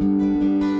你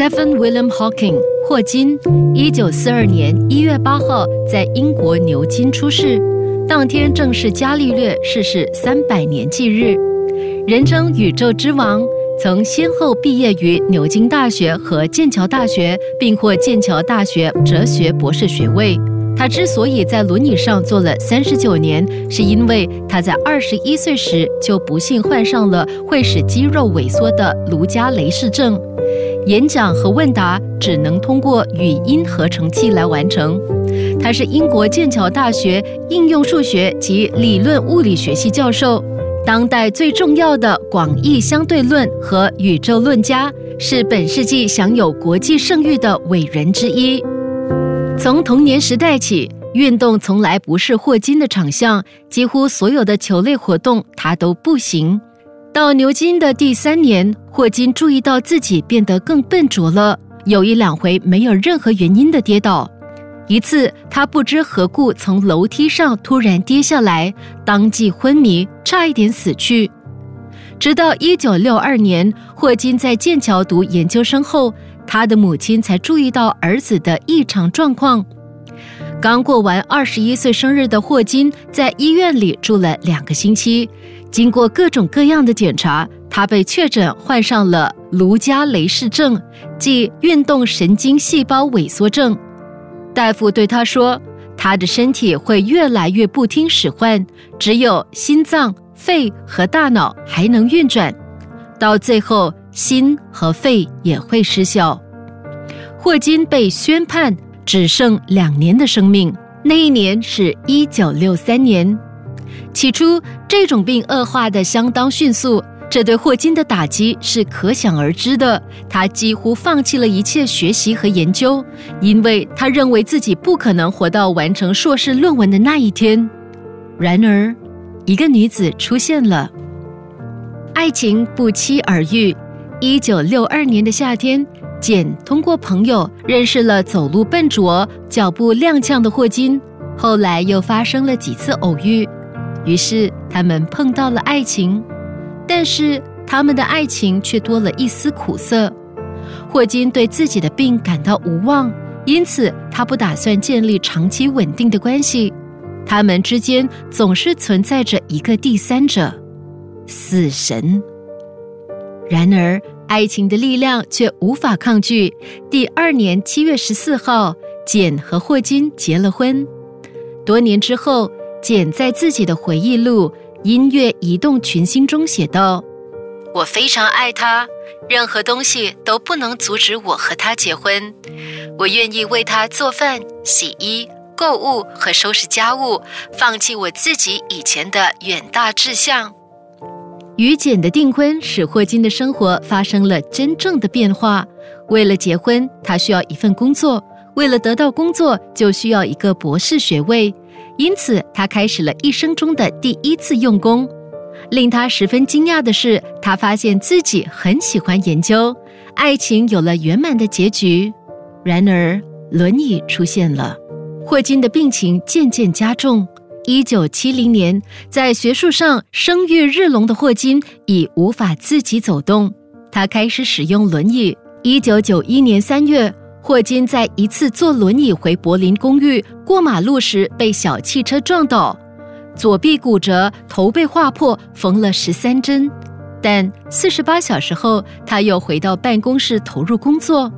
Stephen William Hawking 霍金，一九四二年一月八号在英国牛津出世。当天正是伽利略逝世三百年忌日，人称“宇宙之王”。曾先后毕业于牛津大学和剑桥大学，并获剑桥大学哲学博士学位。他之所以在轮椅上坐了三十九年，是因为他在二十一岁时就不幸患上了会使肌肉萎缩的卢加雷氏症。演讲和问答只能通过语音合成器来完成。他是英国剑桥大学应用数学及理论物理学系教授，当代最重要的广义相对论和宇宙论家，是本世纪享有国际盛誉的伟人之一。从童年时代起，运动从来不是霍金的长项，几乎所有的球类活动他都不行。到牛津的第三年，霍金注意到自己变得更笨拙了，有一两回没有任何原因的跌倒。一次，他不知何故从楼梯上突然跌下来，当即昏迷，差一点死去。直到一九六二年，霍金在剑桥读研究生后，他的母亲才注意到儿子的异常状况。刚过完二十一岁生日的霍金，在医院里住了两个星期。经过各种各样的检查，他被确诊患上了卢加雷氏症，即运动神经细胞萎缩症。大夫对他说，他的身体会越来越不听使唤，只有心脏、肺和大脑还能运转，到最后心和肺也会失效。霍金被宣判只剩两年的生命，那一年是一九六三年。起初，这种病恶化的相当迅速，这对霍金的打击是可想而知的。他几乎放弃了一切学习和研究，因为他认为自己不可能活到完成硕士论文的那一天。然而，一个女子出现了，爱情不期而遇。一九六二年的夏天，简通过朋友认识了走路笨拙、脚步踉跄的霍金，后来又发生了几次偶遇。于是他们碰到了爱情，但是他们的爱情却多了一丝苦涩。霍金对自己的病感到无望，因此他不打算建立长期稳定的关系。他们之间总是存在着一个第三者——死神。然而，爱情的力量却无法抗拒。第二年七月十四号，简和霍金结了婚。多年之后。简在自己的回忆录《音乐移动群星》中写道：“我非常爱他，任何东西都不能阻止我和他结婚。我愿意为他做饭、洗衣、购物和收拾家务，放弃我自己以前的远大志向。”与简的订婚使霍金的生活发生了真正的变化。为了结婚，他需要一份工作；为了得到工作，就需要一个博士学位。因此，他开始了一生中的第一次用功。令他十分惊讶的是，他发现自己很喜欢研究，爱情有了圆满的结局。然而，轮椅出现了，霍金的病情渐渐加重。一九七零年，在学术上声誉日隆的霍金已无法自己走动，他开始使用轮椅。一九九一年三月。霍金在一次坐轮椅回柏林公寓过马路时被小汽车撞倒，左臂骨折，头被划破，缝了十三针。但四十八小时后，他又回到办公室投入工作。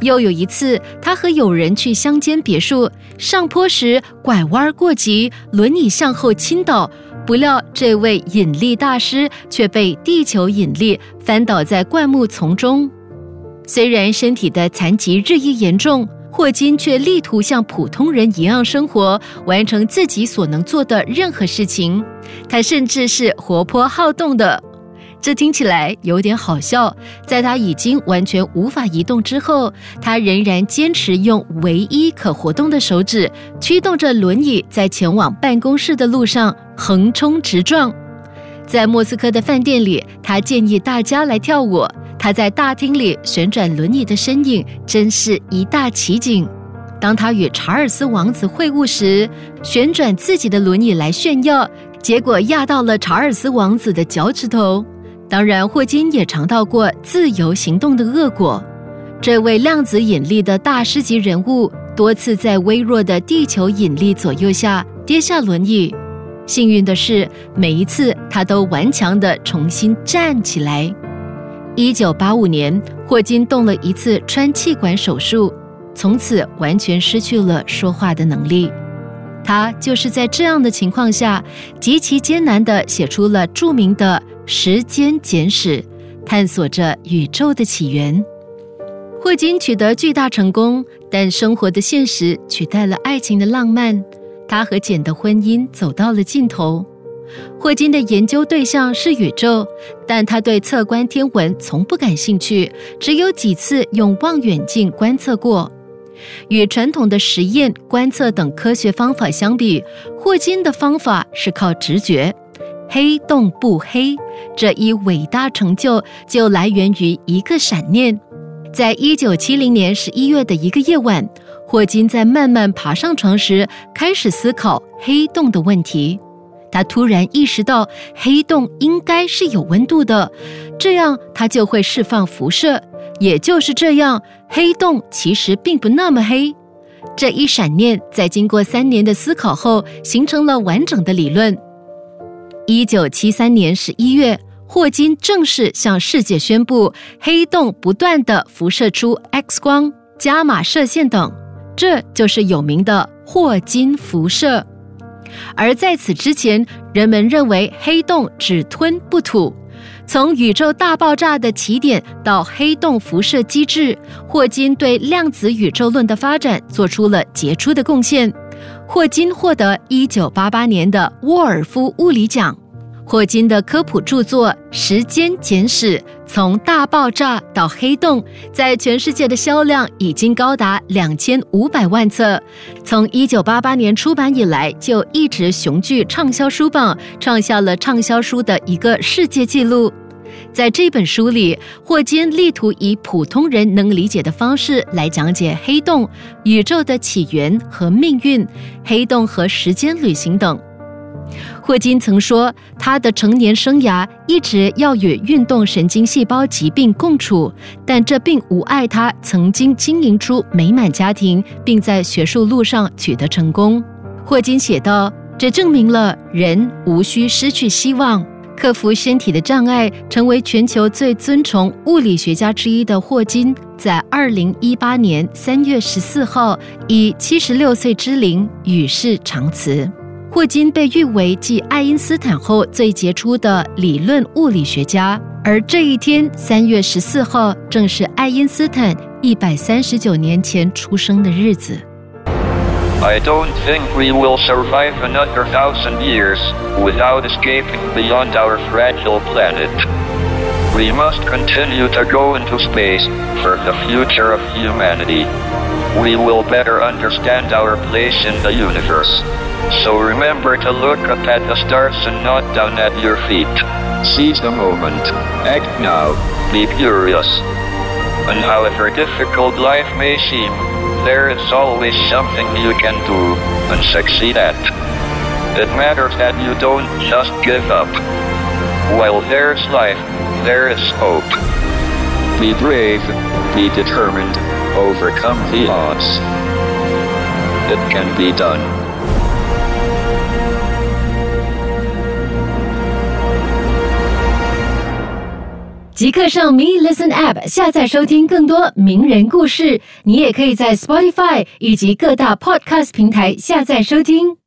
又有一次，他和友人去乡间别墅上坡时拐弯过急，轮椅向后倾倒，不料这位引力大师却被地球引力翻倒在灌木丛中。虽然身体的残疾日益严重，霍金却力图像普通人一样生活，完成自己所能做的任何事情。他甚至是活泼好动的。这听起来有点好笑。在他已经完全无法移动之后，他仍然坚持用唯一可活动的手指驱动着轮椅，在前往办公室的路上横冲直撞。在莫斯科的饭店里，他建议大家来跳舞。他在大厅里旋转轮椅的身影，真是一大奇景。当他与查尔斯王子会晤时，旋转自己的轮椅来炫耀，结果压到了查尔斯王子的脚趾头。当然，霍金也尝到过自由行动的恶果。这位量子引力的大师级人物，多次在微弱的地球引力左右下跌下轮椅。幸运的是，每一次他都顽强地重新站起来。一九八五年，霍金动了一次穿气管手术，从此完全失去了说话的能力。他就是在这样的情况下，极其艰难地写出了著名的。时间简史，探索着宇宙的起源。霍金取得巨大成功，但生活的现实取代了爱情的浪漫。他和简的婚姻走到了尽头。霍金的研究对象是宇宙，但他对测观天文从不感兴趣，只有几次用望远镜观测过。与传统的实验观测等科学方法相比，霍金的方法是靠直觉。黑洞不黑，这一伟大成就就来源于一个闪念。在一九七零年十一月的一个夜晚，霍金在慢慢爬上床时，开始思考黑洞的问题。他突然意识到，黑洞应该是有温度的，这样它就会释放辐射。也就是这样，黑洞其实并不那么黑。这一闪念在经过三年的思考后，形成了完整的理论。一九七三年十一月，霍金正式向世界宣布，黑洞不断的辐射出 X 光、伽马射线等，这就是有名的霍金辐射。而在此之前，人们认为黑洞只吞不吐。从宇宙大爆炸的起点到黑洞辐射机制，霍金对量子宇宙论的发展做出了杰出的贡献。霍金获得1988年的沃尔夫物理奖。霍金的科普著作《时间简史》从大爆炸到黑洞，在全世界的销量已经高达两千五百万册。从1988年出版以来，就一直雄踞畅销书榜，创下了畅销书的一个世界纪录。在这本书里，霍金力图以普通人能理解的方式来讲解黑洞、宇宙的起源和命运、黑洞和时间旅行等。霍金曾说，他的成年生涯一直要与运动神经细胞疾病共处，但这并无碍他曾经经营出美满家庭，并在学术路上取得成功。霍金写道：“这证明了人无需失去希望。”克服身体的障碍，成为全球最尊崇物理学家之一的霍金，在二零一八年三月十四号以七十六岁之龄与世长辞。霍金被誉为继爱因斯坦后最杰出的理论物理学家，而这一天三月十四号正是爱因斯坦一百三十九年前出生的日子。I don't think we will survive another thousand years without escaping beyond our fragile planet. We must continue to go into space for the future of humanity. We will better understand our place in the universe. So remember to look up at the stars and not down at your feet. Seize the moment. Act now. Be curious. And however difficult life may seem, there is always something you can do and succeed at. It matters that you don't just give up. While there's life, there is hope. Be brave, be determined, overcome the odds. It can be done. 即刻上 Me Listen App 下载收听更多名人故事。你也可以在 Spotify 以及各大 Podcast 平台下载收听。